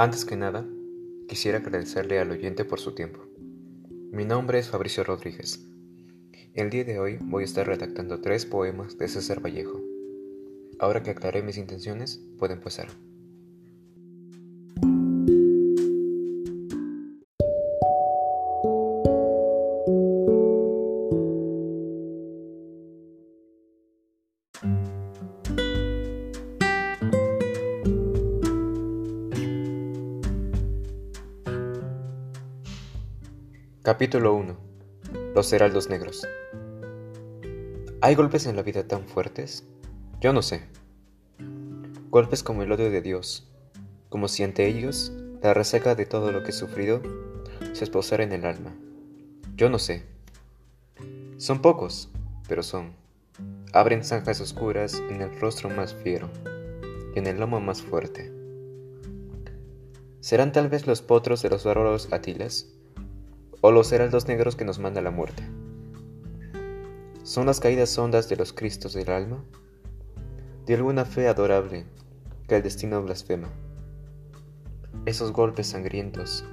Antes que nada, quisiera agradecerle al oyente por su tiempo. Mi nombre es Fabricio Rodríguez. El día de hoy voy a estar redactando tres poemas de César Vallejo. Ahora que aclaré mis intenciones, puedo empezar. Capítulo 1 Los heraldos negros ¿Hay golpes en la vida tan fuertes? Yo no sé. Golpes como el odio de Dios, como si ante ellos la resaca de todo lo que he sufrido se esposara en el alma. Yo no sé. Son pocos, pero son. Abren zanjas oscuras en el rostro más fiero y en el lomo más fuerte. ¿Serán tal vez los potros de los bárbaros atilas? O los heraldos negros que nos manda la muerte. Son las caídas hondas de los cristos del alma, de alguna fe adorable que el destino blasfema. Esos golpes sangrientos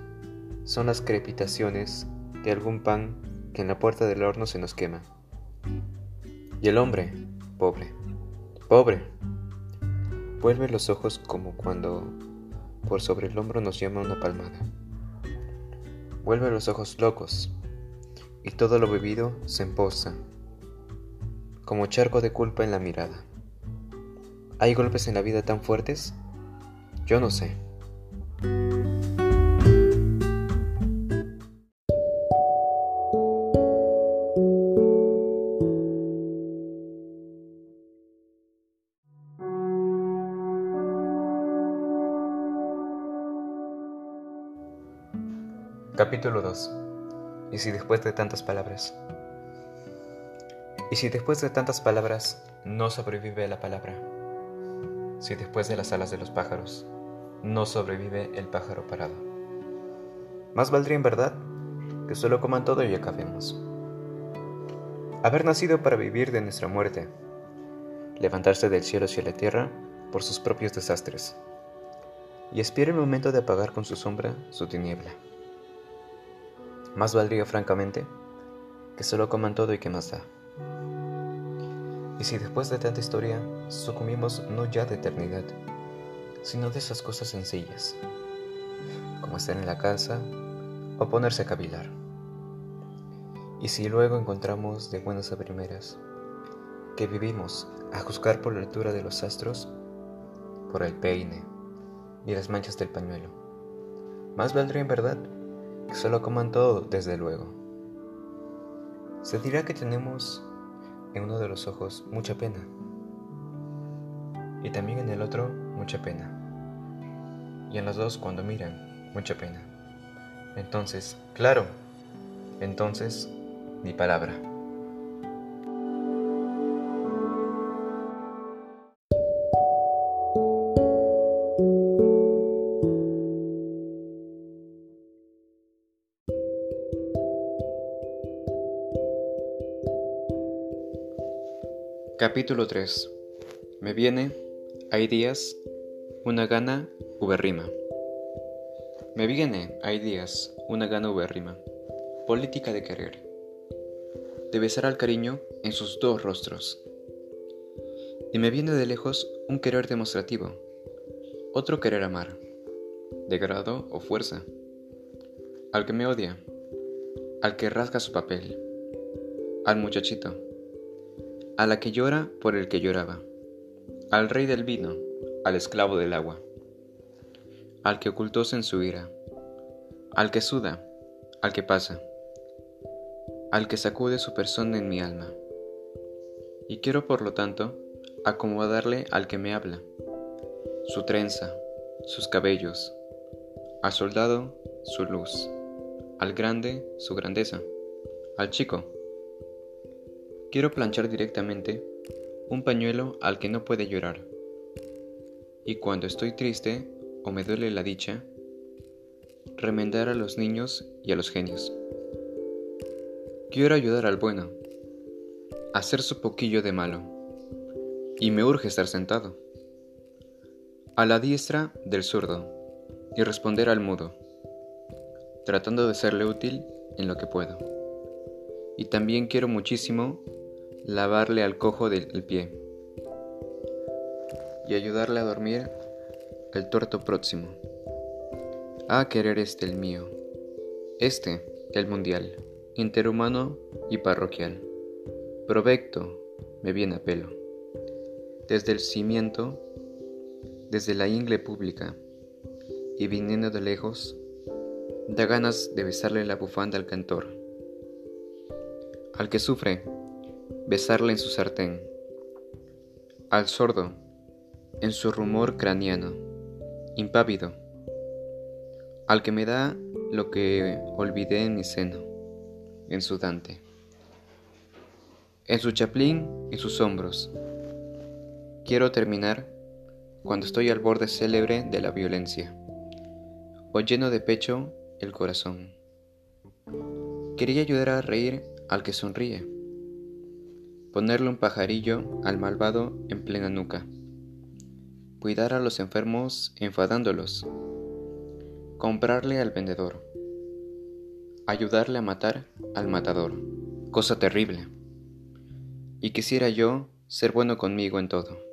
son las crepitaciones de algún pan que en la puerta del horno se nos quema. Y el hombre, pobre, pobre, vuelve los ojos como cuando por sobre el hombro nos llama una palmada vuelve los ojos locos, y todo lo bebido se empoza, como charco de culpa en la mirada. ¿Hay golpes en la vida tan fuertes? Yo no sé. Capítulo 2 ¿Y si después de tantas palabras? ¿Y si después de tantas palabras no sobrevive la palabra? Si después de las alas de los pájaros no sobrevive el pájaro parado. Más valdría en verdad que solo coman todo y acabemos. Haber nacido para vivir de nuestra muerte, levantarse del cielo hacia la tierra por sus propios desastres, y espiar el momento de apagar con su sombra su tiniebla. Más valdría, francamente, que solo coman todo y que más da. Y si después de tanta historia sucumbimos no ya de eternidad, sino de esas cosas sencillas, como estar en la casa o ponerse a cavilar. Y si luego encontramos de buenas a primeras que vivimos a juzgar por la altura de los astros, por el peine y las manchas del pañuelo, más valdría en verdad que solo coman todo, desde luego. Se dirá que tenemos en uno de los ojos mucha pena y también en el otro mucha pena. Y en los dos cuando miran, mucha pena. Entonces, claro, entonces, ni palabra. Capítulo 3 Me viene, hay días, una gana uberrima. Me viene, hay días, una gana uberrima. Política de querer. De besar al cariño en sus dos rostros. Y me viene de lejos un querer demostrativo, otro querer amar, de grado o fuerza. Al que me odia, al que rasga su papel, al muchachito a la que llora por el que lloraba, al rey del vino, al esclavo del agua, al que ocultóse en su ira, al que suda, al que pasa, al que sacude su persona en mi alma. Y quiero por lo tanto acomodarle al que me habla, su trenza, sus cabellos, al soldado su luz, al grande su grandeza, al chico Quiero planchar directamente un pañuelo al que no puede llorar. Y cuando estoy triste o me duele la dicha, remendar a los niños y a los genios. Quiero ayudar al bueno, hacer su poquillo de malo, y me urge estar sentado. A la diestra del zurdo, y responder al mudo, tratando de serle útil en lo que puedo. Y también quiero muchísimo lavarle al cojo del pie y ayudarle a dormir el tuerto próximo. A querer este el mío, este el mundial, interhumano y parroquial. Provecto me viene a pelo. Desde el cimiento, desde la ingle pública, y viniendo de lejos, da ganas de besarle la bufanda al cantor. Al que sufre, besarle en su sartén. Al sordo, en su rumor craneano, impávido. Al que me da lo que olvidé en mi seno, en su Dante. En su chaplín y sus hombros. Quiero terminar cuando estoy al borde célebre de la violencia, o lleno de pecho el corazón. Quería ayudar a reír al que sonríe, ponerle un pajarillo al malvado en plena nuca, cuidar a los enfermos enfadándolos, comprarle al vendedor, ayudarle a matar al matador, cosa terrible. Y quisiera yo ser bueno conmigo en todo.